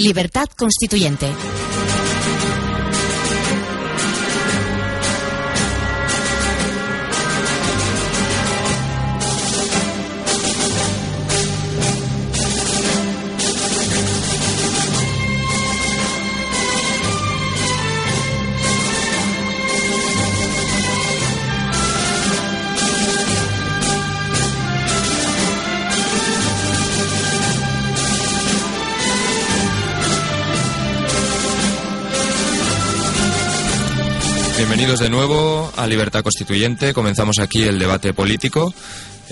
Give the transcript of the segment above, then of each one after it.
Libertad Constituyente. Bienvenidos de nuevo a Libertad Constituyente. Comenzamos aquí el debate político,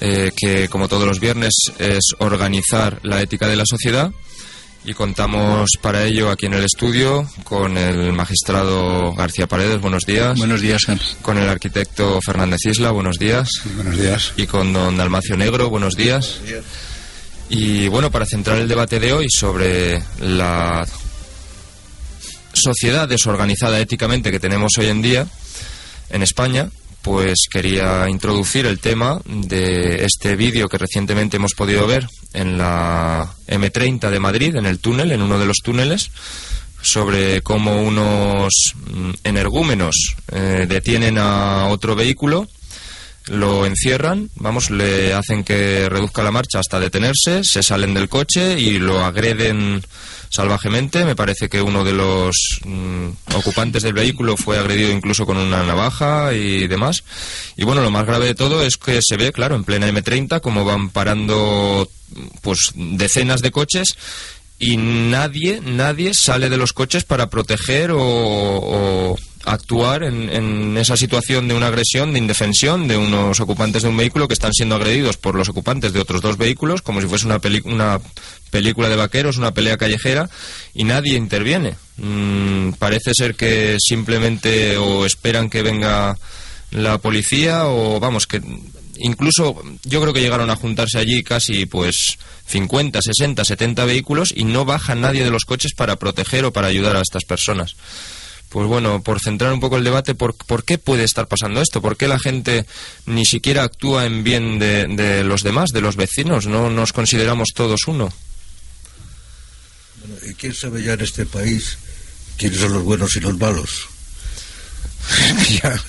eh, que como todos los viernes es organizar la ética de la sociedad. Y contamos para ello aquí en el estudio con el magistrado García Paredes, buenos días. Buenos días, Con el arquitecto Fernández Isla, buenos días. buenos días. Y con don Dalmacio Negro, buenos días. Buenos días. Y bueno, para centrar el debate de hoy sobre la sociedad desorganizada éticamente que tenemos hoy en día en España, pues quería introducir el tema de este vídeo que recientemente hemos podido ver en la M30 de Madrid, en el túnel, en uno de los túneles, sobre cómo unos mm, energúmenos eh, detienen a otro vehículo, lo encierran, vamos, le hacen que reduzca la marcha hasta detenerse, se salen del coche y lo agreden salvajemente. Me parece que uno de los mm, ocupantes del vehículo fue agredido incluso con una navaja y demás. Y bueno, lo más grave de todo es que se ve, claro, en plena M30 como van parando pues decenas de coches y nadie, nadie sale de los coches para proteger o, actuar en, en, esa situación de una agresión, de indefensión de unos ocupantes de un vehículo que están siendo agredidos por los ocupantes de otros dos vehículos, como si fuese una, una película de vaqueros, una pelea callejera, y nadie interviene. Mm, parece ser que simplemente o esperan que venga la policía o vamos, que incluso yo creo que llegaron a juntarse allí casi pues 50, 60, 70 vehículos y no baja nadie de los coches para proteger o para ayudar a estas personas. Pues bueno, por centrar un poco el debate, ¿por, ¿por qué puede estar pasando esto? ¿Por qué la gente ni siquiera actúa en bien de, los demás, de los vecinos? ¿No nos consideramos todos uno? ¿Y quién sabe ya en este país quiénes son los buenos y los malos? ya,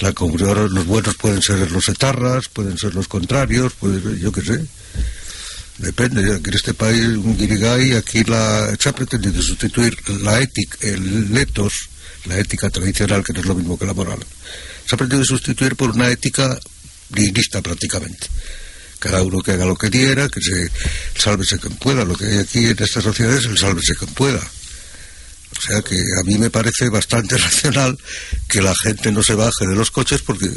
la los buenos pueden ser los etarras, pueden ser los contrarios, pueden, yo qué sé. Depende, en este país, un guirigay, aquí la, se ha pretendido sustituir la ética, el letos, la ética tradicional, que no es lo mismo que la moral, se ha pretendido sustituir por una ética nihilista prácticamente. Cada uno que haga lo que quiera, que se sálvese quien pueda. Lo que hay aquí en estas sociedades es el sálvese quien pueda. O sea que a mí me parece bastante racional que la gente no se baje de los coches porque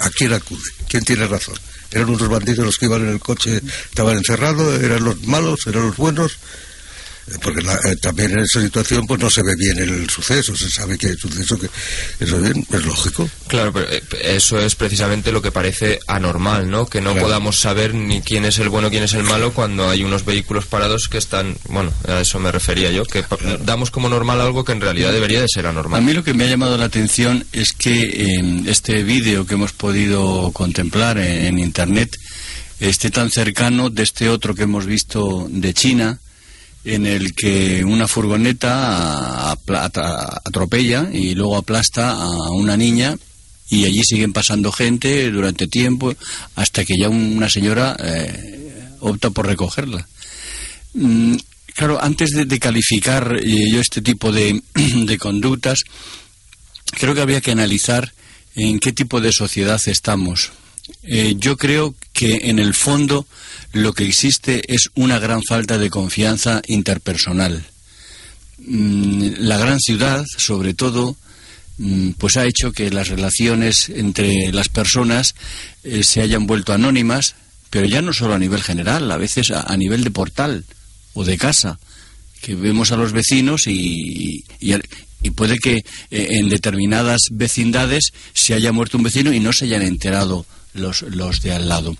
¿a quién acude? ¿Quién tiene razón? ¿Eran unos bandidos los que iban en el coche, estaban encerrados? ¿Eran los malos? ¿Eran los buenos? Porque la, eh, también en esa situación pues no se ve bien el suceso, se sabe que el suceso que eso bien, es lógico. Claro, pero eh, eso es precisamente lo que parece anormal, ¿no? Que no Claro. podamos saber ni quién es el bueno, quién es el malo cuando hay unos vehículos parados que están, bueno, a eso me refería yo, que damos como normal algo que en realidad debería de ser A anormal. mí lo que me ha llamado la atención es que en este vídeo que hemos podido contemplar en, en Internet esté tan cercano de este otro que hemos visto de China, en el que una furgoneta atropella y luego aplasta a una niña y allí siguen pasando gente durante tiempo hasta que ya un- una señora eh, opta por recogerla. Mm, Claro, antes de, de calificar eh, yo este tipo de, de conductas, creo que habría que analizar en qué tipo de sociedad estamos. Eh, yo creo que en el fondo lo que existe es una gran falta de confianza interpersonal. Mm, la gran ciudad, sobre todo, mm, pues ha hecho que las relaciones entre las personas eh, se hayan vuelto anónimas, pero ya no solo a nivel general, a veces a, nivel de portal o de casa, que vemos a los vecinos y puede que eh, en determinadas vecindades se haya muerto un vecino y no se hayan enterado los, los de al lado.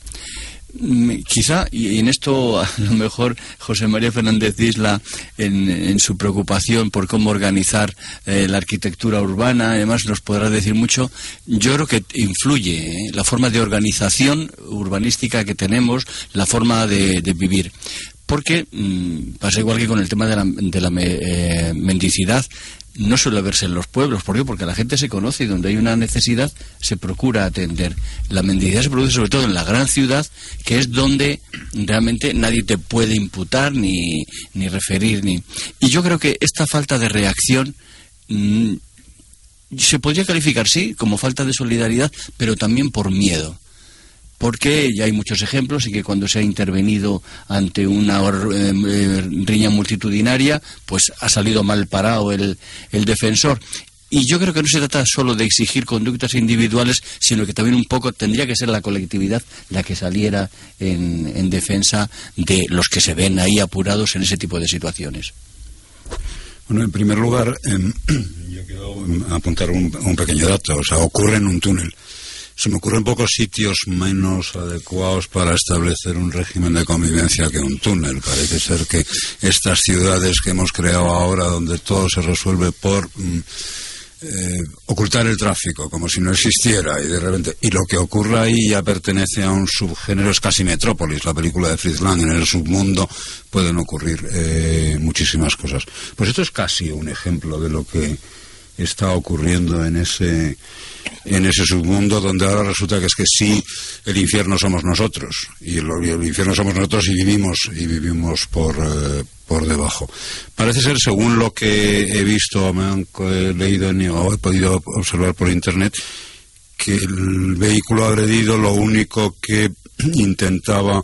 Mm, Quizá, y en esto a lo mejor José María Fernández Isla, en, en su preocupación por cómo organizar eh, la arquitectura urbana, además nos podrá decir mucho, yo creo que influye eh, la forma de organización urbanística que tenemos, la forma de, de vivir. porque mm, pasa igual que con el tema de la, de la eh, mendicidad, no suele verse en los pueblos. ¿Por qué? Porque la gente se conoce y donde hay una necesidad se procura atender. La mendicidad se produce sobre todo en la gran ciudad, que es donde realmente nadie te puede imputar ni, ni referir. Ni... Y yo creo que esta falta de reacción mm, se podría calificar, sí, como falta de solidaridad, pero también por miedo porque ya hay muchos ejemplos y que cuando se ha intervenido ante una eh, eh, riña multitudinaria, pues ha salido mal parado el, el defensor. Y yo creo que no se trata solo de exigir conductas individuales, sino que también un poco tendría que ser la colectividad la que saliera en, en defensa de los que se ven ahí apurados en ese tipo de situaciones. Bueno, en primer lugar, em, yo quiero apuntar un, un, pequeño dato. O sea, ocurre en un túnel. Se me ocurren pocos sitios menos adecuados para establecer un régimen de convivencia que un túnel. Parece ser que estas ciudades que hemos creado ahora, donde todo se resuelve por mm, eh, ocultar el tráfico, como si no existiera, y de repente, y lo que ocurre ahí ya pertenece a un subgénero, es casi Metrópolis, la película de Fritz Lang, en el submundo pueden ocurrir eh, muchísimas cosas. Pues esto es casi un ejemplo de lo que está ocurriendo en ese en ese submundo donde ahora resulta que es que sí el infierno somos nosotros. Y el, el infierno somos nosotros y vivimos y vivimos por eh, por debajo. Parece ser según lo que he visto me han leído o he podido observar por internet que el vehículo agredido lo único que intentaba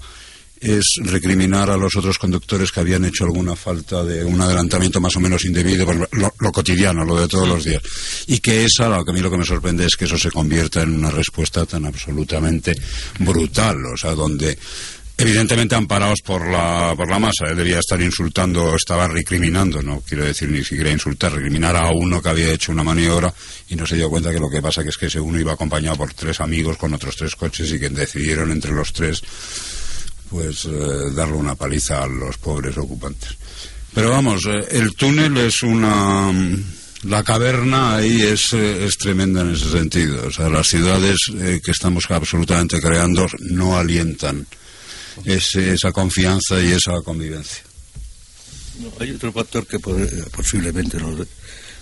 es recriminar a los otros conductores que habían hecho alguna falta de un adelantamiento más o menos indebido, pues lo, cotidiano, lo de todos los días. Y que esa, lo que a mí lo que me sorprende es que eso se convierta en una respuesta tan absolutamente brutal, o sea, donde evidentemente amparados por la, por la masa. Él debía estar insultando, estaba recriminando, no quiero decir ni siquiera insultar, recriminar a uno que había hecho una maniobra y no se dio cuenta que lo que pasa que es que ese uno iba acompañado por tres amigos con otros tres coches y que decidieron entre los tres pues eh, darle una paliza a los pobres ocupantes. Pero vamos, eh, el túnel es una... La caverna ahí es, eh, es tremenda en ese sentido. O sea, las ciudades que estamos absolutamente creando no alientan esa confianza y esa convivencia. hay otro factor que posiblemente nos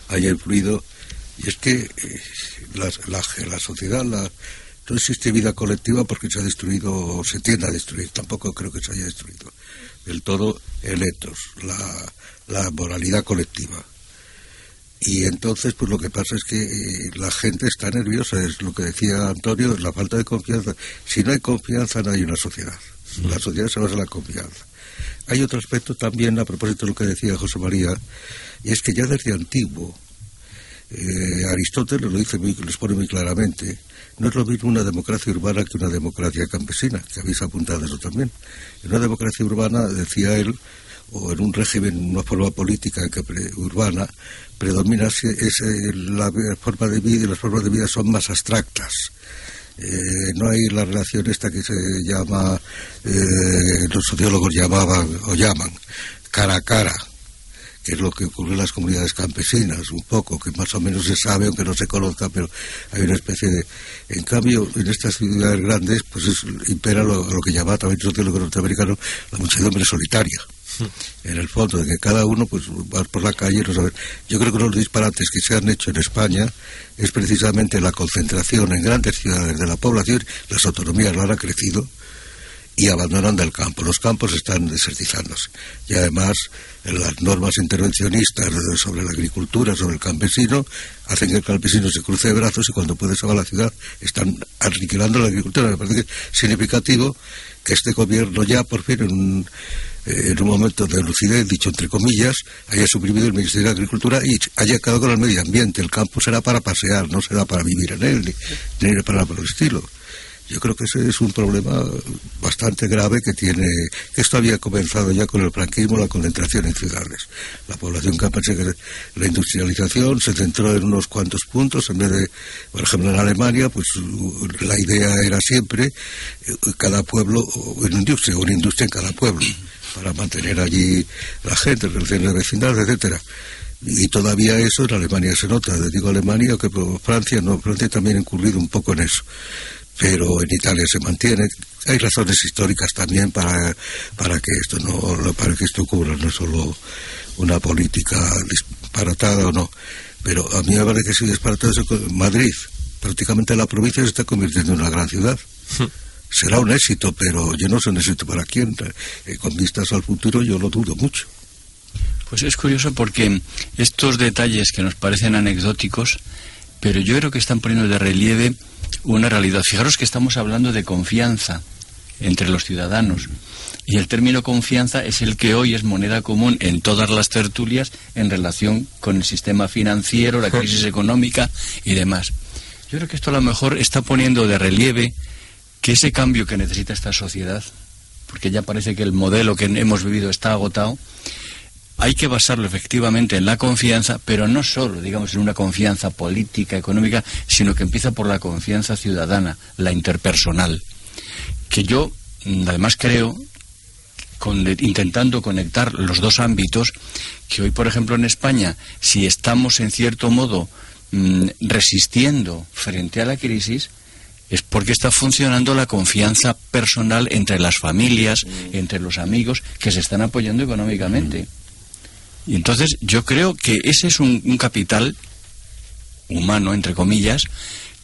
haya influido y es que la, la, la sociedad, la, no existe vida colectiva porque se ha destruido, o se tiende a destruir, tampoco creo que se haya destruido del todo el etos, la, la moralidad colectiva. Y entonces, pues lo que pasa es que eh, la gente está nerviosa, es lo que decía Antonio, es la falta de confianza. Si no hay confianza, no hay una sociedad. La sociedad se basa en la confianza. Hay otro aspecto también, a propósito de lo que decía José María, y es que ya desde antiguo, eh, Aristóteles lo dice muy, lo expone muy claramente, no es lo mismo una democracia urbana que una democracia campesina, que habéis apuntado eso también. En una democracia urbana, decía él, o en un régimen, una forma política que urbana, predomina es, la forma de vida y las formas de vida son más abstractas. Eh, no hay la relación esta que se llama, eh, los sociólogos llamaban o llaman, cara a cara, que es lo que ocurre en las comunidades campesinas, un poco, que más o menos se sabe, aunque no se conozca, pero hay una especie de... En cambio, en estas ciudades grandes, pues impera lo, que llama también el norteamericano la muchedumbre solitaria. Hmm. En el fondo, de que cada uno pues va por la calle no sabe. Yo creo que uno de los disparates que se han hecho en España es precisamente la concentración en grandes ciudades de la población, las autonomías lo han crecido, y abandonando el campo. Los campos están desertizándose. Y además las normas intervencionistas sobre la agricultura, sobre el campesino, hacen que el campesino se cruce de brazos y cuando puede salir a la ciudad están aniquilando la agricultura. Me parece que es significativo que este gobierno ya por fin en un, eh, en un momento de lucidez, dicho entre comillas, haya suprimido el Ministerio de Agricultura y haya quedado con el medio ambiente. El campo será para pasear, no será para vivir en él, ni, ni para por el estilo. Yo creo que ese es un problema bastante grave que tiene. Esto había comenzado ya con el franquismo, la concentración en ciudades. La población campesina, la industrialización se centró en unos cuantos puntos en vez de, por ejemplo, en Alemania, pues la idea era siempre eh, cada pueblo, una industria, una industria en cada pueblo, para mantener allí la gente, relaciones vecindad, etcétera y todavía eso en Alemania se nota. Digo Alemania que Francia no, Francia también ha incurrido un poco en eso pero en Italia se mantiene. Hay razones históricas también para, para que esto no para que esto ocurra, no es solo una política disparatada o no. Pero a mí me parece que si disparatado Madrid, prácticamente la provincia se está convirtiendo en una gran ciudad. Será un éxito, pero yo no sé un éxito para quién. Eh, con vistas al futuro yo lo dudo mucho. Pues es curioso porque estos detalles que nos parecen anecdóticos, pero yo creo que están poniendo de relieve una realidad. Fijaros que estamos hablando de confianza entre los ciudadanos. Y el término confianza es el que hoy es moneda común en todas las tertulias en relación con el sistema financiero, la crisis económica y demás. Yo creo que esto a lo mejor está poniendo de relieve que ese cambio que necesita esta sociedad, porque ya parece que el modelo que hemos vivido está agotado, hay que basarlo efectivamente en la confianza, pero no solo, digamos, en una confianza política, económica, sino que empieza por la confianza ciudadana, la interpersonal. Que yo, mm, además, creo, intentando conectar los dos ámbitos, que hoy, por ejemplo, en España, si estamos en cierto modo mm, resistiendo frente a la crisis, es porque está funcionando la confianza personal entre las familias, mm. entre los amigos que se están apoyando económicamente. Y entonces yo creo que ese es un, un capital humano, entre comillas,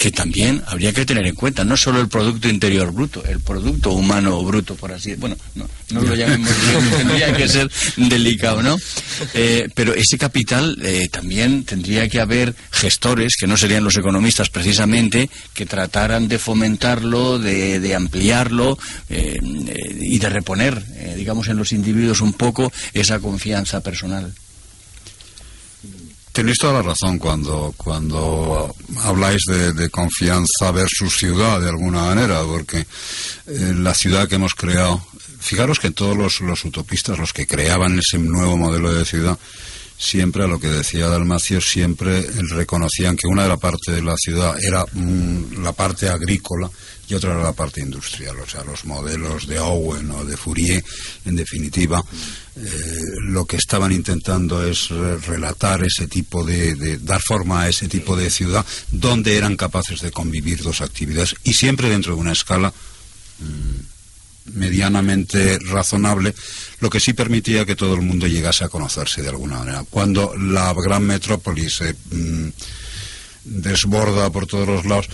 que también habría que tener en cuenta, no solo el Producto Interior Bruto, el Producto Humano Bruto, por así Bueno, no, no lo llamemos, tendría que ser delicado, ¿no? Eh, pero ese capital eh, también tendría que haber gestores, que no serían los economistas precisamente, que trataran de fomentarlo, de, de ampliarlo eh, y de reponer, digamos, en los individuos un poco esa confianza personal. Tenéis toda la razón cuando, cuando habláis de, confianza versus ciudad, de alguna manera, porque eh, la ciudad que hemos creado, fijaros que todos los, los utopistas, los que creaban ese nuevo modelo de ciudad, siempre a lo que decía Dalmacio, siempre reconocían que una de la parte de la ciudad era mm, la parte agrícola y otra era la parte industrial, o sea, los modelos de Owen o de Fourier, en definitiva, eh, lo que estaban intentando es relatar ese tipo de, dar forma a ese tipo de ciudad donde eran capaces de convivir dos actividades y siempre dentro de una escala mm, medianamente razonable, lo que sí permitía que todo el mundo llegase a conocerse de alguna manera. Cuando la gran metrópoli se mm, desborda por todos los lados,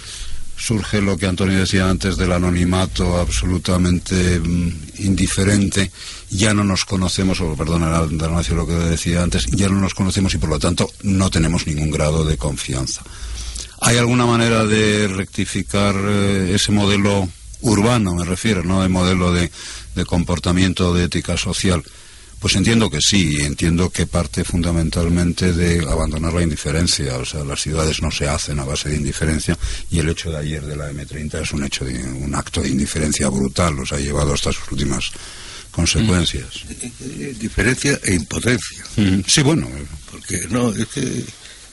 surge lo que Antonio decía antes del anonimato absolutamente mm, indiferente, ya no nos conocemos, o perdona lo que decía antes, ya no nos conocemos y por lo tanto no tenemos ningún grado de confianza. ¿Hay alguna manera de rectificar eh, ese modelo urbano, me refiero, no de modelo de, de comportamiento, de ética social? Pues entiendo que sí, entiendo que parte fundamentalmente de abandonar la indiferencia, o sea, las ciudades no se hacen a base de indiferencia y el hecho de ayer de la M30 es un hecho de un acto de indiferencia brutal, los ha llevado hasta sus últimas consecuencias. Mm. Diferencia e impotencia. Mm. Sí, bueno. Porque no, es que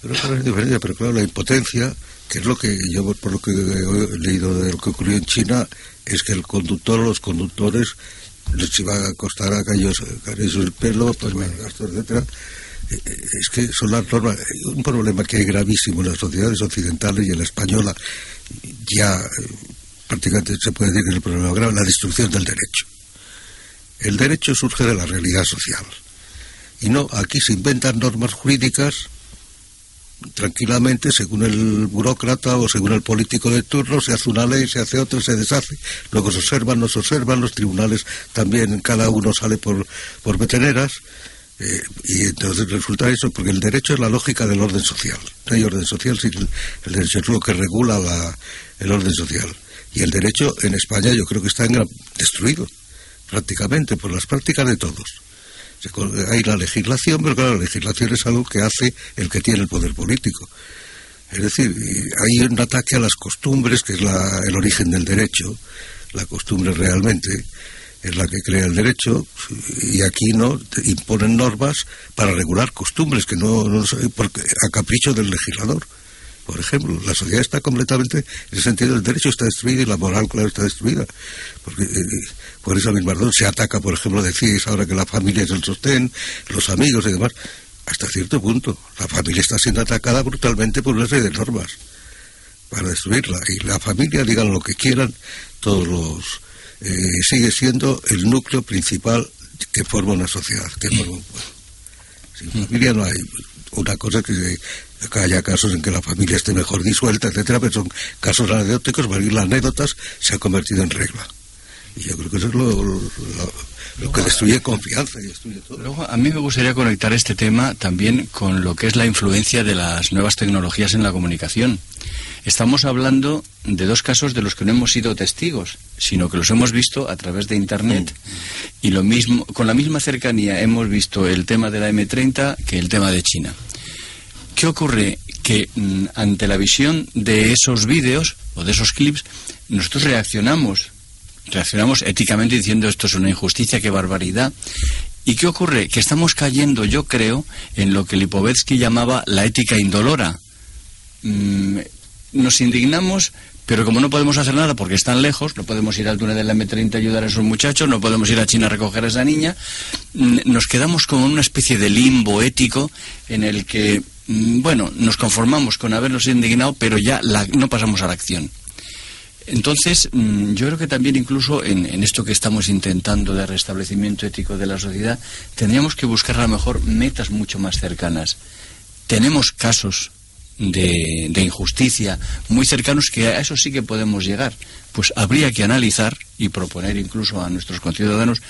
no es diferencia, pero claro, la impotencia, que es lo que yo por lo que he leído de lo que ocurrió en China, es que el conductor o los conductores les iba a costar a ellos el pelo, pues gastos, etcétera. Eh, eh, es que son las normas. Un problema que hay gravísimo en las sociedades occidentales y en la española, ya eh, prácticamente se puede decir que es el problema grave, la destrucción del derecho. El derecho surge de la realidad social. Y no, aquí se inventan normas jurídicas tranquilamente, según el burócrata o según el político de turno, se hace una ley, se hace otra, se deshace. Luego se observan, no se observan, los tribunales también, cada uno sale por, por veteneras. Eh, y entonces resulta eso, porque el derecho es la lógica del orden social. No hay orden social sin el, derecho, es lo que regula la, el orden social. Y el derecho en España yo creo que está destruido, prácticamente, por las prácticas de todos hay la legislación, pero claro, la legislación es algo que hace el que tiene el poder político. Es decir, hay un ataque a las costumbres, que es el origen del derecho. La costumbre realmente es la que crea el derecho, y aquí no imponen normas para regular costumbres, que no, no porque, a capricho del legislador. Por ejemplo, la sociedad está completamente, en el sentido, el derecho está destruido y la moral, claro, está destruida. Porque eh, por esa misma razón se ataca, por ejemplo, decís ahora que la familia es el sostén, los amigos y demás. Hasta cierto punto, la familia está siendo atacada brutalmente por una serie de normas. para destruirla. Y la familia, digan lo que quieran, todos los... Eh, sigue siendo el núcleo principal que forma una sociedad, que forma un pueblo. Sin familia no hay una cosa que haya casos en que la familia esté mejor disuelta, etcétera, pero son casos anecdóticos, las anécdotas se han convertido en regla. Y yo creo que eso es lo, lo, lo que destruye confianza y destruye todo. Luego, a mí me gustaría conectar este tema también con lo que es la influencia de las nuevas tecnologías en la comunicación. Estamos hablando de dos casos de los que no hemos sido testigos, sino que los hemos visto a través de Internet. Y lo mismo, con la misma cercanía hemos visto el tema de la M30 que el tema de China. ¿Qué ocurre? Que mm, ante la visión de esos vídeos o de esos clips, nosotros reaccionamos, reaccionamos éticamente diciendo esto es una injusticia, qué barbaridad. ¿Y qué ocurre? Que estamos cayendo, yo creo, en lo que Lipovetsky llamaba la ética indolora. Mm, nos indignamos, pero como no podemos hacer nada porque están lejos, no podemos ir al túnel de la M30 a ayudar a esos muchachos, no podemos ir a China a recoger a esa niña, mm, nos quedamos como en una especie de limbo ético en el que, bueno, nos conformamos con habernos indignado, pero ya la, no pasamos a la acción. Entonces, mm, yo creo que también incluso en, en, esto que estamos intentando de restablecimiento ético de la sociedad, tendríamos que buscar a lo mejor metas mucho más cercanas. Tenemos casos de, de, injusticia muy cercanos que a eso sí que podemos llegar. Pues habría que analizar y proponer incluso a nuestros conciudadanos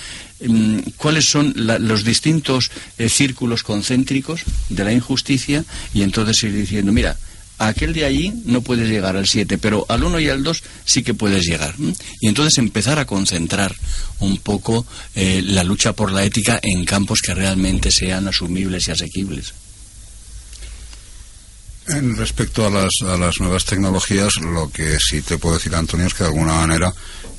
mmm, cuáles son la, los distintos eh, círculos concéntricos de la injusticia y entonces ir diciendo, mira, aquel de allí no puedes llegar al 7, pero al 1 y al 2 sí que puedes llegar. Y entonces empezar a concentrar un poco eh, la lucha por la ética en campos que realmente sean asumibles y asequibles. En respecto a las, a las nuevas tecnologías, lo que sí te puedo decir, Antonio, es que de alguna manera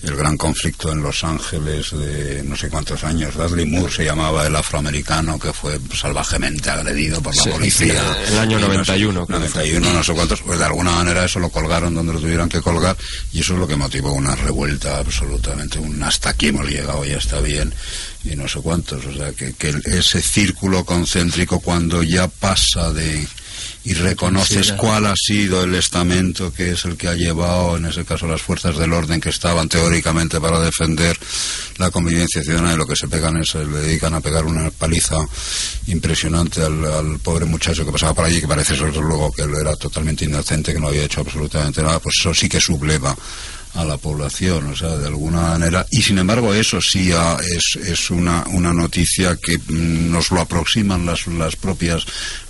el gran conflicto en Los Ángeles de no sé cuántos años, Dudley Moore se llamaba el afroamericano que fue salvajemente agredido por la Sí, policía. el año Y no sé- 91, creo que 91, no sé cuántos, pues de alguna manera eso lo colgaron donde lo tuvieran que colgar y eso es lo que motivó una revuelta absolutamente, un hasta aquí hemos llegado, ya está bien y no sé cuántos, o sea que, que ese círculo concéntrico cuando ya pasa de y reconoces cuál ha sido el estamento que es el que ha llevado, en ese caso, las fuerzas del orden que estaban teóricamente para defender la convivencia ciudadana y lo que se pegan es, se le dedican a pegar una paliza impresionante al, al pobre muchacho que pasaba por allí, que parece desde luego que él era totalmente inocente, que no había hecho absolutamente nada, pues eso sí que subleva a la población, o sea, de alguna manera. Y sin embargo, eso sí ah, es, es una, una noticia que mm, nos lo aproximan las, las propias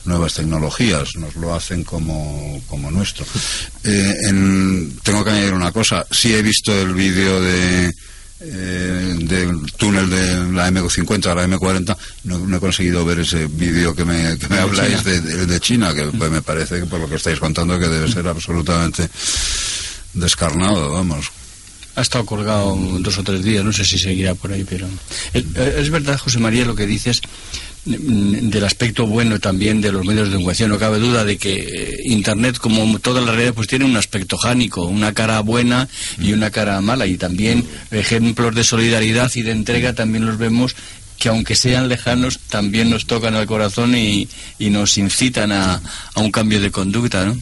nuevas tecnologías, nos lo hacen como, como nuestro. Eh, en- tengo que añadir una cosa, sí he visto el vídeo de eh, del túnel de la M50 a la M40 no, no he conseguido ver ese vídeo que me, que me habláis de, de- de China que pues, me parece que por lo que estáis contando que debe ser absolutamente descarnado, vamos. Ha estado colgado dos o tres días, no sé si seguirá por ahí, pero... Es, es verdad, José María, lo que dices mm, del aspecto bueno también de los medios de comunicación. No cabe duda de que eh, Internet, como todas las redes, pues tiene un aspecto jánico, una cara buena y una cara mala. Y también ejemplos de solidaridad y de entrega también los vemos que aunque sean lejanos, también nos tocan al corazón y, y nos incitan a, a un cambio de conducta, ¿no?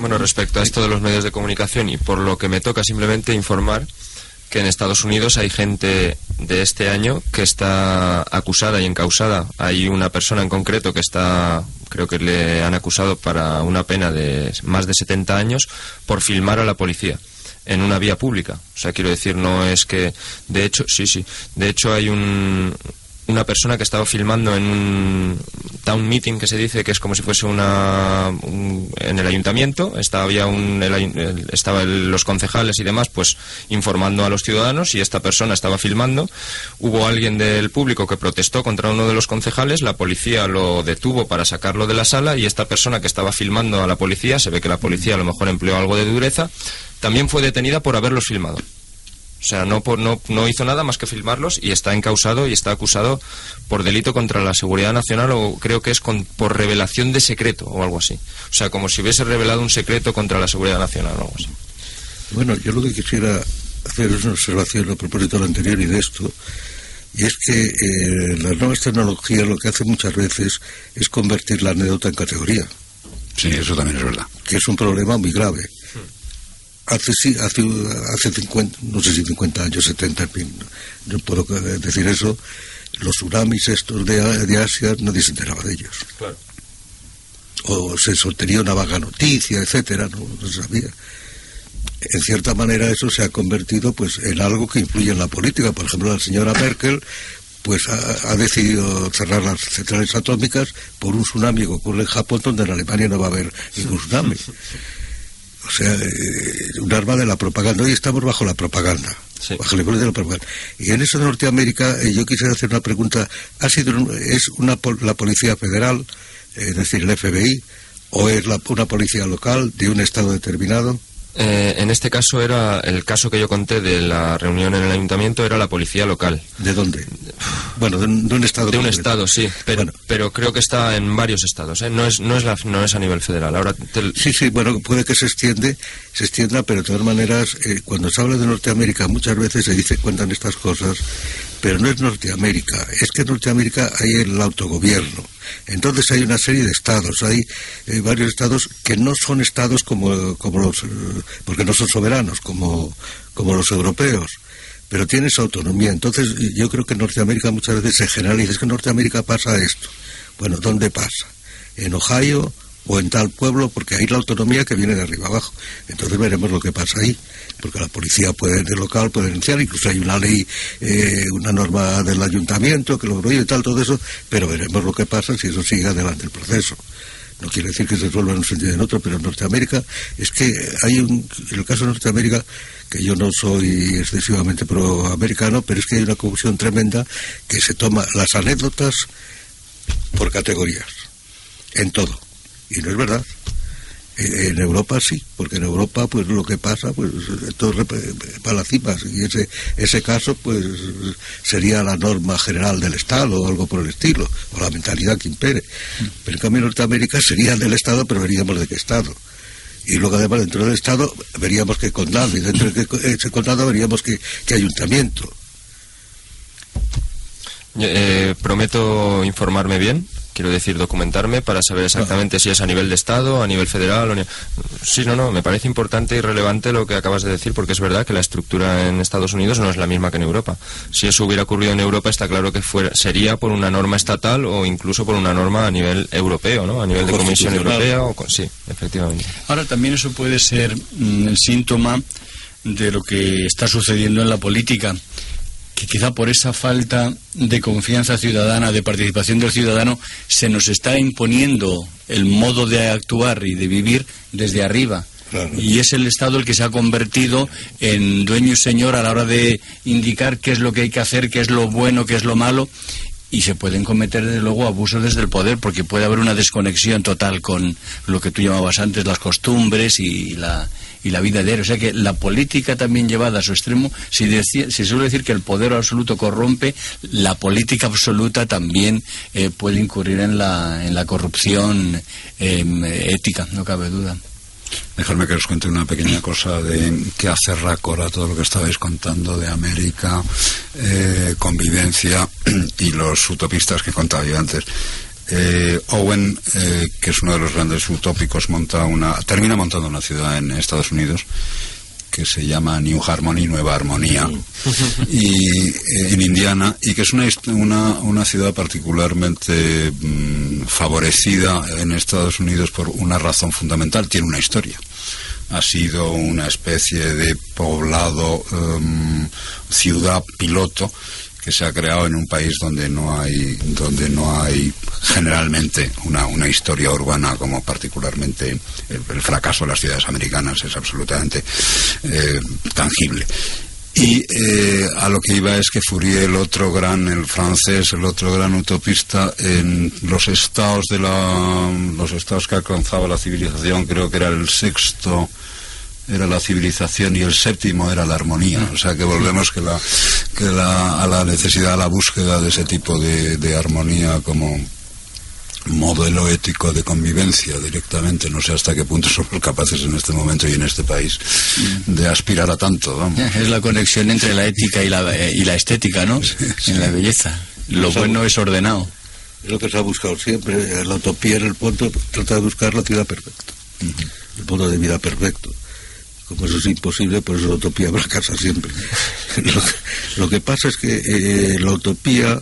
Bueno, respecto a esto de los medios de comunicación y por lo que me toca simplemente informar que en Estados Unidos hay gente de este año que está acusada y encausada. Hay una persona en concreto que está, creo que le han acusado para una pena de más de 70 años por filmar a la policía en una vía pública. O sea, quiero decir, no es que, de hecho, sí, sí, de hecho hay un, una persona que estaba filmando en un town meeting que se dice que es como si fuese una un- en el ayuntamiento. Estaba había un el el- estaba los concejales y demás pues informando a los ciudadanos y esta persona estaba filmando. Hubo alguien del público que protestó contra uno de los concejales la policía lo detuvo para sacarlo de la sala y esta persona que estaba filmando a la policía se ve que la policía a lo mejor empleó algo de dureza también fue detenida por haberlos filmado o sea, no, por- no, no hizo nada más que filmarlos y está encausado y está acusado por delito contra la seguridad nacional o creo que es con- por revelación de secreto o algo así. O sea, como si hubiese revelado un secreto contra la seguridad nacional o algo así. Bueno, yo lo que quisiera hacer es una observación a propósito de lo anterior y de esto, y es que eh, las nuevas tecnologías lo que hacen muchas veces es convertir la anécdota en categoría, Sí, eso también es verdad. que es un problema muy grave. Hace, hace, hace 50, no sé si 50 años, 70, en fin, no puedo decir eso, los tsunamis estos de, de Asia nadie se enteraba de ellos. Claro. O se tenía una vaga noticia, etcétera, no, se sabía. En cierta manera eso se ha convertido pues en algo que influye en la política. Por ejemplo, la señora Merkel pues ha, decidido cerrar las centrales atómicas por un tsunami que ocurre en Japón donde en Alemania no va a haber ningún tsunami. O sea, eh, un arma de la propaganda. Hoy estamos bajo la propaganda. Bajo el de la propaganda. Y en eso de Norteamérica eh, yo quisiera hacer una pregunta. ¿Ha sido es una la policía federal, es decir, el FBI, o es una policía local de un estado determinado? Eh, en este caso era el caso que yo conté de la reunión en el ayuntamiento era la policía local. ¿De dónde? Bueno, de, un estado. De un estado, sí, pero, pero creo que está en varios estados. ¿eh? No es no es no es a nivel federal. Ahora sí, sí, bueno, puede que se extiende, se extienda, pero de todas maneras, eh, cuando se habla de Norteamérica muchas veces se dice cuentan estas cosas pero no es Norteamérica, es que en Norteamérica hay el autogobierno. Entonces hay una serie de estados, hay eh, varios estados que no son estados como, como los, eh, porque no son soberanos como, como los europeos, pero tienen su autonomía. Entonces yo creo que en Norteamérica muchas veces se generaliza, es que en Norteamérica pasa esto. Bueno, ¿dónde pasa? En Ohio o en tal pueblo, porque hay la autonomía que viene de arriba abajo. Entonces veremos lo que pasa ahí, porque la policía puede, de local puede denunciar, incluso hay una ley, eh, una norma del ayuntamiento que lo prohíbe y tal, todo eso, pero veremos lo que pasa si eso sigue adelante el proceso. No quiere decir que se resuelva en un sentido o en otro, pero en Norteamérica es que hay un, en el caso de Norteamérica, que yo no soy excesivamente proamericano, pero es que hay una confusión tremenda que se toma las anécdotas por categorías, en todo y no es verdad. En Europa sí, porque en Europa pues lo que pasa pues todo para las cimas y ese ese caso pues sería la norma general del Estado o algo por el estilo o la mentalidad que impere. Pero en cambio en Norteamérica sería del Estado pero veríamos de qué Estado. Y luego además dentro del Estado veríamos qué condado y dentro de ese condado veríamos qué, ayuntamiento. Eh, prometo informarme bien quiero decir, documentarme para saber exactamente si es a nivel de Estado, a nivel federal. O Sí, no, no, me parece importante y relevante lo que acabas de decir, porque es verdad que la estructura en Estados Unidos no es la misma que en Europa. Si eso hubiera ocurrido en Europa, está claro que fuera, sería por una norma estatal o incluso por una norma a nivel europeo, ¿no? A nivel de Comisión Europea o sí, efectivamente. Ahora también eso puede ser mm, el síntoma de lo que está sucediendo en la política que quizá por esa falta de confianza ciudadana, de participación del ciudadano, se nos está imponiendo el modo de actuar y de vivir desde arriba. Y es el Estado el que se ha convertido en dueño y señor a la hora de indicar qué es lo que hay que hacer, qué es lo bueno, qué es lo malo. Y se pueden cometer, desde luego, abusos desde el poder, porque puede haber una desconexión total con lo que tú llamabas antes, las costumbres y la, y la vida diaria. O sea que la política también llevada a su extremo, si, suele decir que el poder absoluto corrompe, la política absoluta también eh, puede incurrir en la, en la corrupción em, ética, no cabe duda. Dejadme que os cuente una pequeña cosa de que hace racor a todo lo que estabais contando de América, eh, convivencia y los utopistas que contaba yo antes. Eh, Owen, eh, que es uno de los grandes utópicos, monta una, termina montando una ciudad en Estados Unidos que se llama New Harmony, Nueva Armonía, y eh, en Indiana, y que es una, una, una ciudad particularmente mm, favorecida en Estados Unidos por una razón fundamental, tiene una historia. Ha sido una especie de poblado, em, ciudad piloto, que se ha creado en un país donde no hay donde no hay generalmente una, una historia urbana como particularmente el, fracaso de las ciudades americanas es absolutamente eh, tangible. Y eh, a lo que iba es que Fourier, el otro gran, el francés, el otro gran utopista, en los estados de la, los estados que alcanzaba la civilización, creo que era el sexto, era la civilización y el séptimo era la armonía. O sea que volvemos que la, que la, a la necesidad, a la búsqueda de ese tipo de, de armonía como modelo ético de convivencia directamente. No sé hasta qué punto somos capaces en este momento y en este país de aspirar a tanto. Vamos. Es la conexión entre la ética y la, eh, y la estética, ¿no? En la belleza. Lo bueno es ordenado. Es lo que se ha buscado siempre. La utopía en el punto trata de buscar la ciudad perfecta. El punto de vida perfecto Como eso es imposible, por eso la utopía fracasa siempre. lo, que, pasa es que eh, la utopía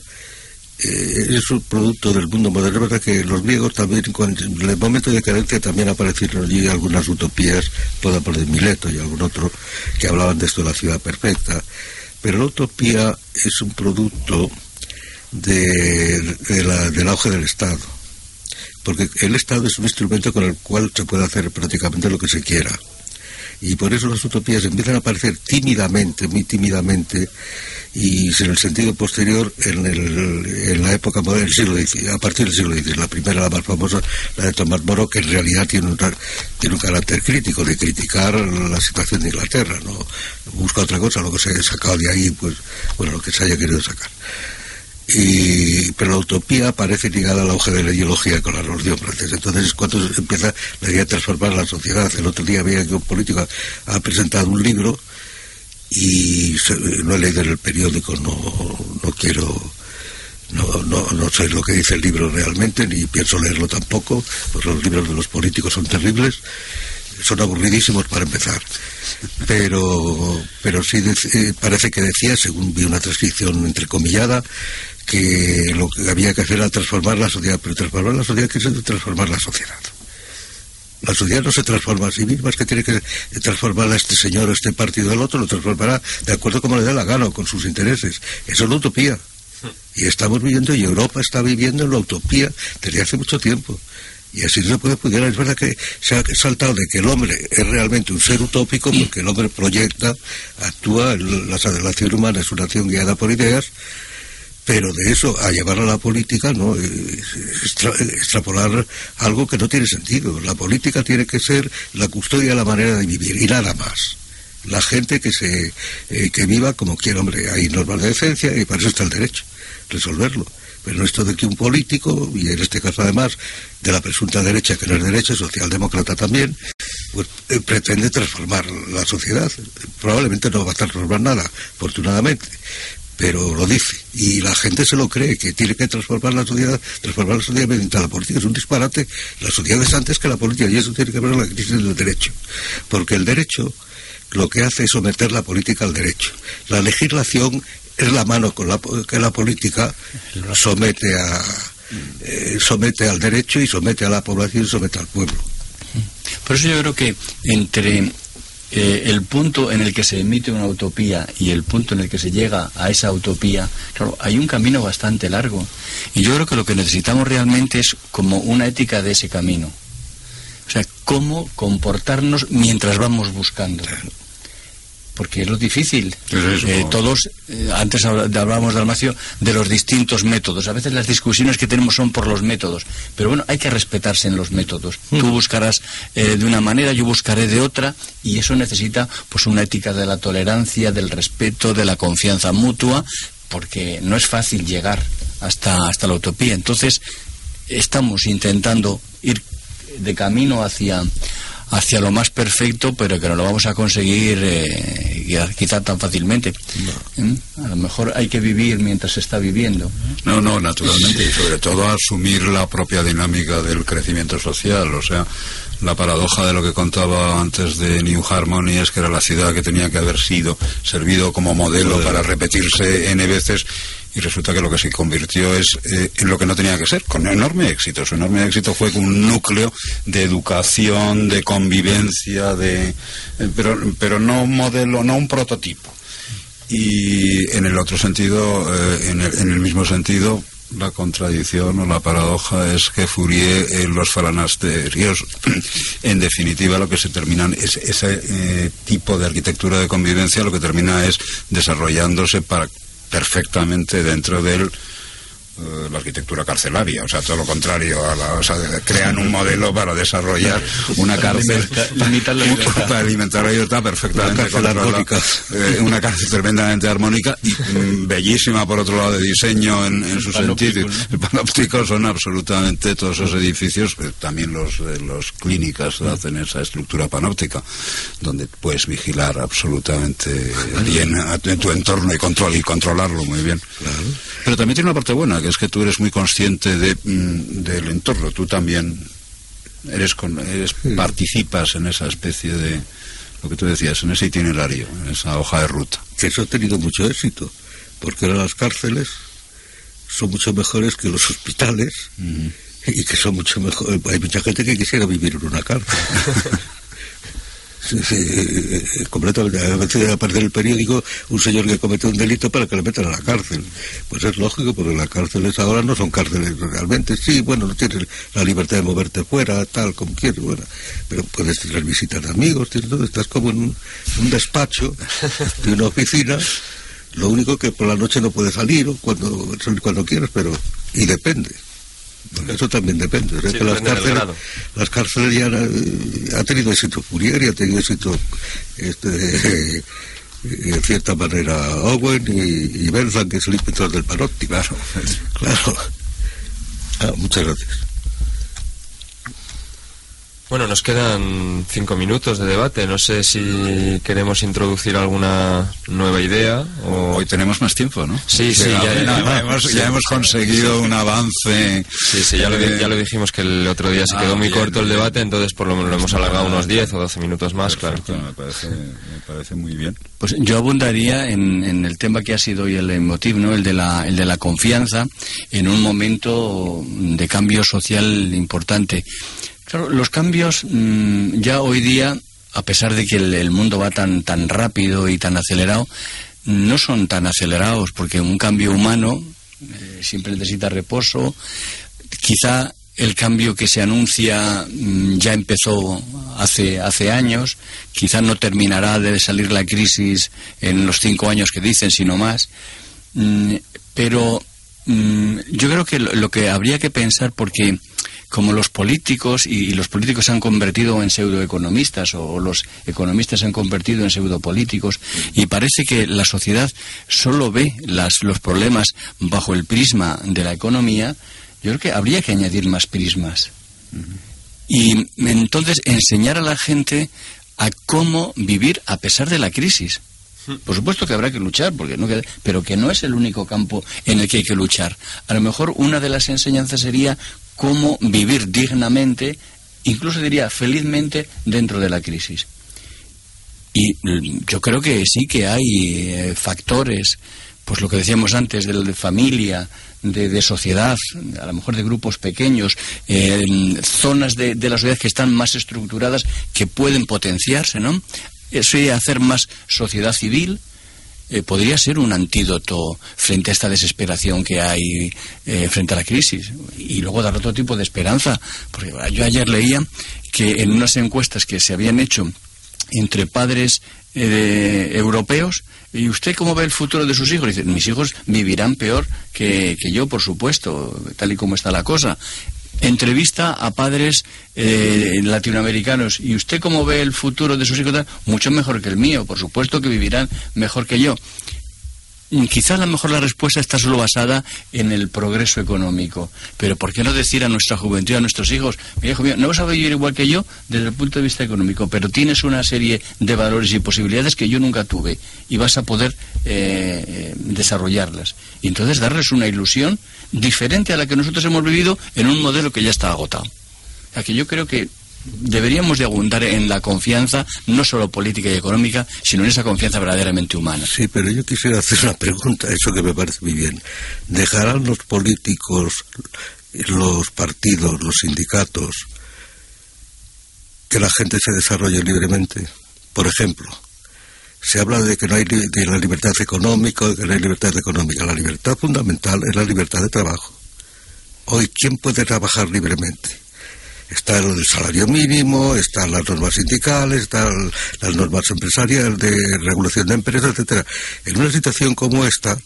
eh, es un producto del mundo moderno. Es verdad que los griegos también, en el momento de carencia, también aparecieron allí algunas utopías, toda por de Mileto y algún otro, que hablaban de esto de la ciudad perfecta. Pero la utopía es un producto de, del auge del Estado. Porque el Estado es un instrumento con el cual se puede hacer prácticamente lo que se quiera. Y por eso las utopías empiezan a aparecer tímidamente, muy tímidamente, y en el sentido posterior, en, el, en la época moderna, siglo a partir del siglo XIX, la primera, la más famosa, la de Tomás Moro, que en realidad tiene un, tiene un carácter crítico, de criticar la situación de Inglaterra, no busca otra cosa, lo que se haya sacado de ahí, pues, bueno, lo que se haya querido sacar. Y, pero la utopía parece ligada al auge de la ideología con la revolución francesa. Entonces es cuando empieza la idea de transformar la sociedad. El otro día había que un político ha presentado un libro y no he leído en el periódico, no, no quiero, no, no, no sé lo que dice el libro realmente, ni pienso leerlo tampoco, pues los libros de los políticos son terribles, son aburridísimos para empezar. Pero, pero sí eh, parece que decía, según vi una transcripción entrecomillada, que lo que había que hacer era transformar la sociedad, pero transformar la sociedad quiere decir transformar la sociedad. La sociedad no se transforma a sí misma, es que tiene que transformar a este señor, a este partido, al otro, lo transformará de acuerdo como le dé la gana, con sus intereses. Eso es la utopía. Y estamos viviendo, y Europa está viviendo en la utopía desde hace mucho tiempo. Y así no se puede pudiera. Es verdad que se ha saltado de que el hombre es realmente un ser utópico, porque el hombre proyecta, actúa, la, la acción humana es una acción guiada por ideas, pero de eso a llevar a la política, no, extrapolar algo que no tiene sentido. La política tiene que ser la custodia de la manera de vivir y nada más. La gente que se eh, que viva como quiera, hombre, hay normas de decencia y para eso está el derecho, resolverlo. Pero esto de que un político, y en este caso además de la presunta derecha, que no es derecha, socialdemócrata también, pues eh, pretende transformar la sociedad. Probablemente no va a transformar nada, afortunadamente, pero lo dice. Y la gente se lo cree que tiene que transformar la sociedad transformar la sociedad mediante la política es un disparate. La sociedad es antes que la política y eso tiene que ver con la crisis del derecho. Porque el derecho lo que hace es someter la política al derecho. La legislación es la mano con la que la política somete a eh, somete al derecho y somete a la población y somete al pueblo. Por eso yo creo que entre eh, el punto en el que se emite una utopía y el punto en el que se llega a esa utopía, claro, hay un camino bastante largo. Y yo creo que lo que necesitamos realmente es como una ética de ese camino. O sea, cómo comportarnos mientras vamos buscando porque es lo difícil. Eh, todos, eh, antes hablábamos de Almacio, de los distintos métodos. A veces las discusiones que tenemos son por los métodos, pero bueno, hay que respetarse en los métodos. Tú mm. buscarás eh, de una manera, yo buscaré de otra, y eso necesita pues una ética de la tolerancia, del respeto, de la confianza mutua, porque no es fácil llegar hasta, hasta la utopía. Entonces, estamos intentando ir de camino hacia hacia lo más perfecto, pero que no lo vamos a conseguir eh, quizá tan fácilmente. ¿Mm? A lo mejor hay que vivir mientras se está viviendo. No, no, naturalmente, y sobre todo asumir la propia dinámica del crecimiento social, o sea, la paradoja de lo que contaba antes de New Harmony es que era la ciudad que tenía que haber sido servido como modelo para repetirse n veces y resulta que lo que se convirtió es eh, en lo que no tenía que ser, con enorme éxito. Su enorme éxito fue un núcleo de educación, de convivencia, de, eh, pero, pero no un modelo, no un prototipo. Y en el otro sentido, eh, en, el, mismo sentido, la contradicción o la paradoja es que Fourier en los falanasterios, en definitiva, lo que se terminan es ese tipo de arquitectura de convivencia, lo que termina es desarrollándose para perfectamente dentro del eh, la arquitectura carcelaria, o sea, todo lo contrario, a la, o sea, crean un modelo para desarrollar una cárcel. para alimentar la libertad. Perfectamente eh, una cárcel tremendamente armónica y mm, bellísima por otro lado de diseño en, su sentido. El panóptico son absolutamente todos esos edificios, eh, también los los clínicas hacen esa estructura panóptica, donde puedes vigilar absolutamente bien en tu entorno y control y controlarlo muy bien. Pero también tiene una parte buena que es que tú eres muy consciente de, mm, del entorno, tú también eres, con, eres participas en esa especie de lo que tú decías, en ese itinerario, en esa hoja de ruta. Que eso ha tenido mucho éxito, porque ahora las cárceles son mucho mejores que los hospitales y que son mucho mejor. Hay mucha gente que quisiera vivir en una cárcel. Sí, sí, eh, eh, completamente. A veces aparece en el periódico un señor que comete un delito para que le metan a la cárcel. Pues es lógico, porque las cárceles ahora no son cárceles realmente. Sí, bueno, no tienes la libertad de moverte fuera, tal, como quieres, bueno, pero puedes tener visitas de amigos, estás como en un, un despacho de una oficina. Lo único que por la noche no puedes salir o cuando, cuando quieras, pero. Y depende. Porque eso también depende. las, cárceles, las cárceles ya eh, ha tenido éxito Fourier y ha tenido éxito este, en cierta manera Owen y, y Belzan, que es el inspector del Panotti. Claro, claro. Ah, muchas gracias. Bueno, nos quedan cinco minutos de debate. No sé si queremos introducir alguna nueva idea o... Hoy tenemos más tiempo, ¿no? Sí, sí, ya, ya- ya ya- hemos, sí. ya hemos conseguido un avance. Sí, sí, ya lo, di- Eh, ya lo dijimos que el otro día se ah, quedó muy bien, corto el debate, entonces por lo menos lo hemos alargado unos 10 o 12 minutos más, claro. Me, parece, me parece muy bien. Pues yo abundaría en, en el tema que ha sido hoy el motivo, ¿no? el, de la, el de la confianza, en un momento de cambio social importante. Claro, los cambios mm, ya hoy día, a pesar de que el, mundo va tan, tan rápido y tan acelerado, no son tan acelerados, porque un cambio humano eh, siempre necesita reposo. Quizá el cambio que se anuncia mm, ya empezó hace, hace años, quizá no terminará de salir la crisis en los cinco años que dicen, sino más. Mm, pero yo creo que lo que habría que pensar, porque como los políticos y, los políticos se han convertido en pseudoeconomistas o, o los economistas se han convertido en pseudopolíticos y parece que la sociedad solo ve las, los problemas bajo el prisma de la economía, yo creo que habría que añadir más prismas. Y entonces enseñar a la gente a cómo vivir a pesar de la crisis. Por supuesto que habrá que luchar, porque no queda- pero que no es el único campo en el que hay que luchar. A lo mejor una de las enseñanzas sería cómo vivir dignamente, incluso diría felizmente, dentro de la crisis. Y mm, yo creo que sí que hay eh, factores, pues lo que decíamos antes, de, de familia, de, sociedad, a lo mejor de grupos pequeños, eh, en zonas de, de la sociedad que están más estructuradas, que pueden potenciarse, ¿no? Eso hacer más sociedad civil, eh, podría ser un antídoto frente a esta desesperación que hay eh, frente a la crisis y luego dar otro tipo de esperanza porque yo ayer leía que en unas encuestas que se habían hecho entre padres eh, europeos ¿Y usted cómo ve el futuro de sus hijos? Dice, mis hijos vivirán peor que, que yo, por supuesto, tal y como está la cosa. Entrevista a padres eh, latinoamericanos. ¿Y usted cómo ve el futuro de sus hijos? Mucho mejor que el mío, por supuesto que vivirán mejor que yo. Mm, Quizá a lo mejor la respuesta está solo basada en el progreso económico. Pero ¿por qué no decir a nuestra juventud, a nuestros hijos, mi hijo mío, no vas a vivir igual que yo desde el punto de vista económico, pero tienes una serie de valores y posibilidades que yo nunca tuve y vas a poder eh, eh, desarrollarlas? Y entonces darles una ilusión diferente a la que nosotros hemos vivido en un modelo que ya está agotado. O sea que yo creo que deberíamos de abundar en la confianza, no solo política y económica, sino en esa confianza verdaderamente humana. Sí, pero yo quisiera hacer una pregunta, eso que me parece muy bien. ¿Dejarán los políticos, los partidos, los sindicatos, que la gente se desarrolle libremente? Por ejemplo, se habla de que no hay de la libertad económica, de que no hay libertad económica. La libertad fundamental es la libertad de trabajo. Hoy, ¿quién puede trabajar libremente? Está el salario mínimo, están las normas sindicales, están las normas empresariales de regulación de empresas, etcétera. En una situación como esta,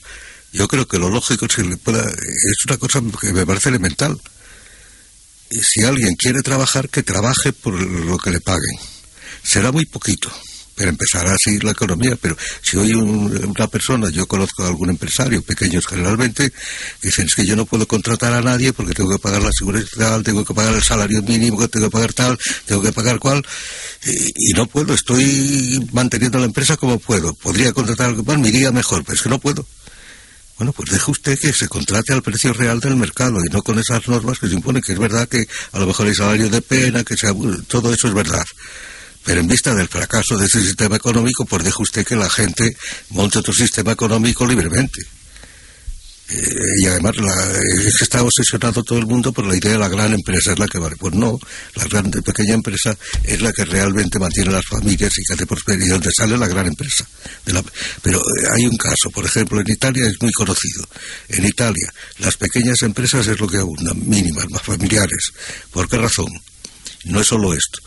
yo creo que lo lógico que le pueda, es una cosa que me parece elemental. Si alguien quiere trabajar, que trabaje por lo que le paguen. Será muy poquito, pero empezará así la economía. Pero si hoy un- una persona, yo conozco a algún empresario, pequeños generalmente, dicen es que yo no puedo contratar a nadie porque tengo que pagar la seguridad social, tengo que pagar el salario mínimo, tengo que pagar tal, tengo que pagar cual, y, y no puedo, estoy manteniendo la empresa como puedo. Podría contratar algo más, me iría mejor, pero es que no puedo. Bueno, pues deje usted que se contrate al precio real del mercado y no con esas normas que se imponen, que es verdad que a lo mejor hay salario de pena, que sea, todo eso es verdad. Pero en vista del fracaso de ese sistema económico, pues deje usted que la gente monte otro sistema económico libremente. Eh, y además la, que está obsesionado todo el mundo por la idea de la gran empresa es la que vale. Pues no, la gran, pequeña empresa es la que realmente mantiene las familias y que hace prosperidad, donde sale la gran empresa. pero eh, hay un caso, por ejemplo, en Italia es muy conocido. En Italia, las pequeñas empresas es lo que abundan, mínimas, más familiares. ¿Por qué razón? No es solo esto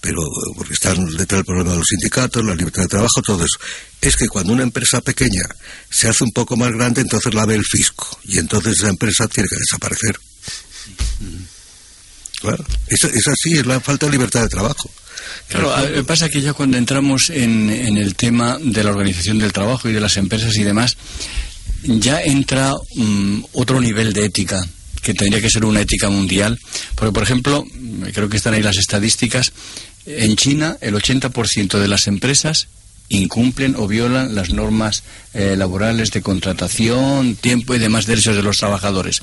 pero porque están detrás del problema de los sindicatos, la libertad de trabajo, todo eso. Es que cuando una empresa pequeña se hace un poco más grande, entonces la ve el fisco y entonces esa empresa tiene que desaparecer. Claro, es, así, es la falta de libertad de trabajo. Claro, pasa que ya cuando entramos en, el tema de la organización del trabajo y de las empresas y demás, ya entra mm, otro nivel de ética que tendría que ser una ética mundial. Porque, por ejemplo, creo que están ahí las estadísticas, en China el 80% de las empresas incumplen o violan las normas eh, laborales de contratación, tiempo y demás derechos de los trabajadores.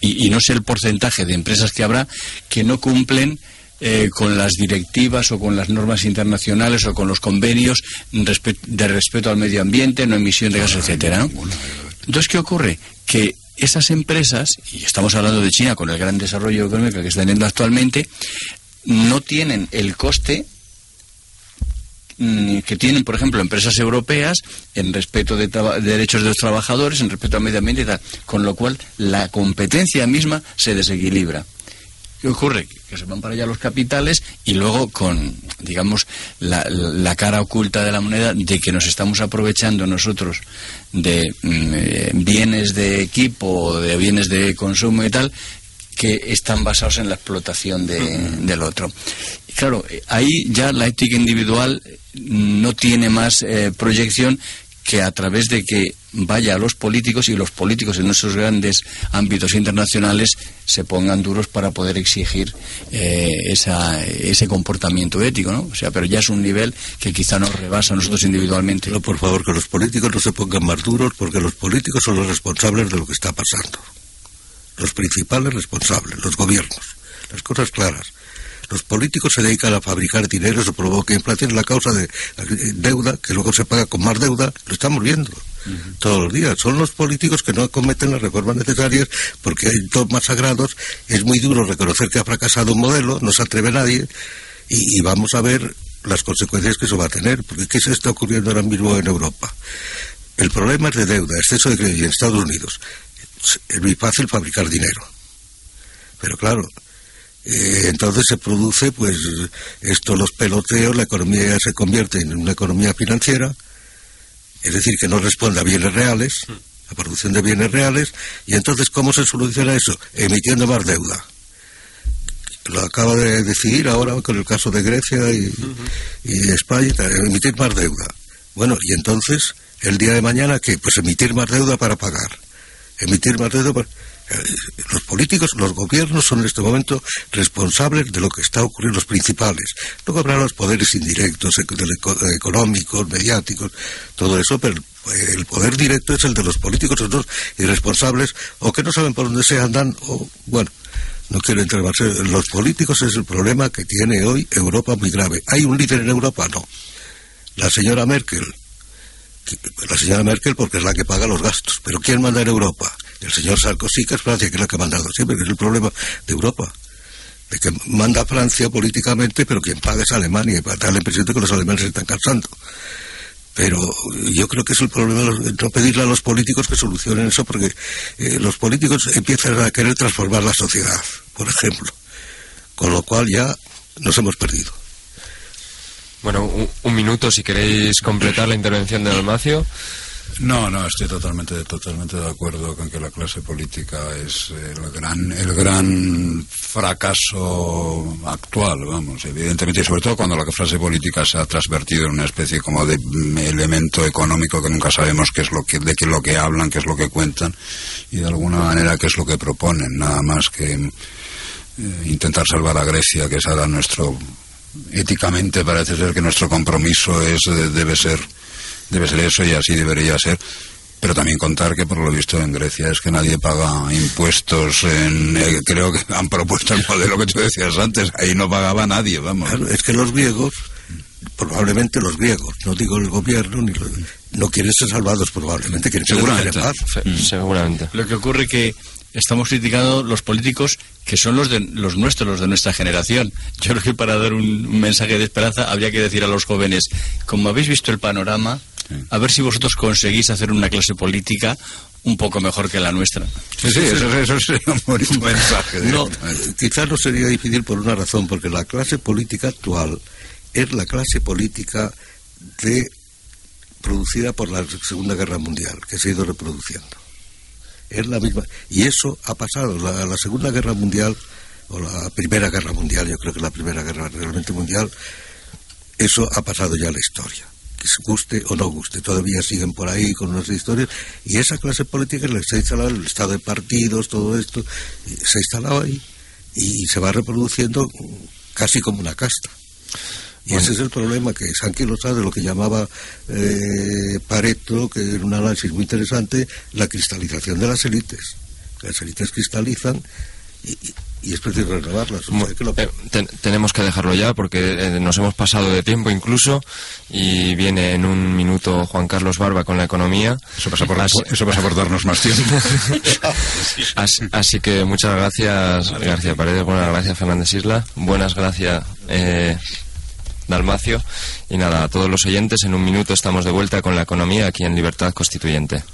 Y, no sé el porcentaje de empresas que habrá que no cumplen eh, con las directivas o con las normas internacionales o con los convenios de respeto al medio ambiente, no emisión de gases, etcétera. Entonces, ¿qué ocurre? Que esas empresas, y estamos hablando de China con el gran desarrollo económico que está teniendo actualmente, no tienen el coste mm, que tienen, por ejemplo, empresas europeas en respeto de, derechos de los trabajadores, en respeto al medio ambiente y tal, con lo cual la competencia misma se desequilibra. ¿Qué ocurre? Que se van para allá los capitales y luego con, digamos, la, cara oculta de la moneda de que nos estamos aprovechando nosotros de mm, eh, bienes de equipo, de bienes de consumo y tal, que están basados en la explotación del otro. Claro, ahí ya la ética individual no tiene más eh, proyección que a través de que vaya a los políticos y los políticos en esos grandes ámbitos internacionales se pongan duros para poder exigir eh, ese comportamiento ético, ¿no? O sea, pero ya es un nivel que quizá nos rebasa a nosotros individualmente. Por favor, que los políticos no se pongan más duros porque los políticos son los responsables de lo que está pasando. Los principales responsables, los gobiernos. Las cosas claras. Los políticos se dedican a fabricar dinero, eso provoca inflación, la causa de deuda, que luego se paga con más deuda, lo estamos viendo todos los días. Son los políticos que no cometen las reformas necesarias porque hay dogmas sagrados, es muy duro reconocer que ha fracasado un modelo, no se atreve nadie, y, vamos a ver las consecuencias que eso va a tener, porque ¿qué se está ocurriendo ahora mismo en Europa? El problema es de deuda, exceso de crédito en Estados Unidos. Es muy fácil fabricar dinero. Pero claro, eh, entonces se produce, pues, esto, los peloteos, la economía se convierte en una economía financiera, es decir, que no responde a bienes reales, a producción de bienes reales, y entonces, ¿cómo se soluciona eso? Emitiendo más deuda. Lo acaba de decidir ahora con el caso de Grecia y, y España, emitir más deuda. Bueno, y entonces, el día de mañana, ¿qué? Pues emitir más deuda para pagar. Emitir más deuda para los políticos, los gobiernos son en este momento responsables de lo que está ocurriendo, los principales. Luego habrá los poderes indirectos, económicos, mediáticos, todo eso, pero el poder directo es el de los políticos, los irresponsables, o que no saben por dónde se andan, o, bueno, no quiero entrar más. Los políticos es el problema que tiene hoy Europa muy grave. ¿Hay un líder en Europa? No. La señora Merkel. La señora Merkel porque es la que paga los gastos. Pero ¿quién manda en Europa? El señor Sarkozy, que es Francia, que es la que ha mandado siempre, que es el problema de Europa. De que manda Francia políticamente, pero quien paga es Alemania, y para dar la impresión de que los alemanes se están cansando. Pero yo creo que es el problema no pedirle a los políticos que solucionen eso, porque eh, los políticos empiezan a querer transformar la sociedad, por ejemplo. Con lo cual ya nos hemos perdido. Bueno, un, minuto si queréis completar la intervención de Dalmacio. No, no, estoy totalmente, totalmente de acuerdo con que la clase política es el gran, el gran fracaso actual, vamos, evidentemente, y sobre todo cuando la clase política se ha transvertido en una especie como de elemento económico que nunca sabemos qué es lo que, de qué es lo que hablan, qué es lo que cuentan, y de alguna manera qué es lo que proponen, nada más que eh, intentar salvar a Grecia, que es ahora nuestro, éticamente parece ser que nuestro compromiso es, debe ser debe ser eso y así debería ser. Pero también contar que por lo visto en Grecia es que nadie paga impuestos. En, eh, creo que han propuesto el modelo que tú decías antes. Ahí no pagaba nadie, vamos. es que los griegos probablemente los griegos, no digo el gobierno, ni no quieren ser salvados, probablemente quieren paz. Mm. Seguramente. Lo que ocurre que estamos criticando los políticos que son los de los nuestros, los de nuestra generación. Yo creo que para dar un, mensaje de esperanza habría que decir a los jóvenes, como habéis visto el panorama, a ver si vosotros conseguís hacer una clase política un poco mejor que la nuestra. Sí, sí, eso, eso sería un buen mensaje. No, quizás no sería difícil por una razón, porque la clase política actual es la clase política de producida por la Segunda Guerra Mundial, que se ha ido reproduciendo. Es la misma. Y eso ha pasado. La, la Segunda Guerra Mundial, o la Primera Guerra Mundial, yo creo que la Primera Guerra realmente mundial, eso ha pasado ya a la historia. Guste o no guste. Todavía siguen por ahí con nuestras historias. Y esa clase política se ha instalado el estado de partidos, todo esto, se ha instalado ahí. Y se va reproduciendo casi como una casta. Y ese es el problema, que Sankey lo sabe, lo que llamaba eh, Pareto, que era un análisis muy interesante, la cristalización de las élites. Las élites cristalizan y, es preciso renovarlas. Eh, tenemos que dejarlo ya porque eh, nos hemos pasado de tiempo incluso y viene en un minuto Juan Carlos Barba con la economía. Eso pasa por, eso pasa por darnos más tiempo. así, que muchas gracias García Paredes, buenas gracias Fernández Isla, buenas gracias Dalmacio. Y nada, a todos los oyentes, en un minuto estamos de vuelta con la economía aquí en Libertad Constituyente.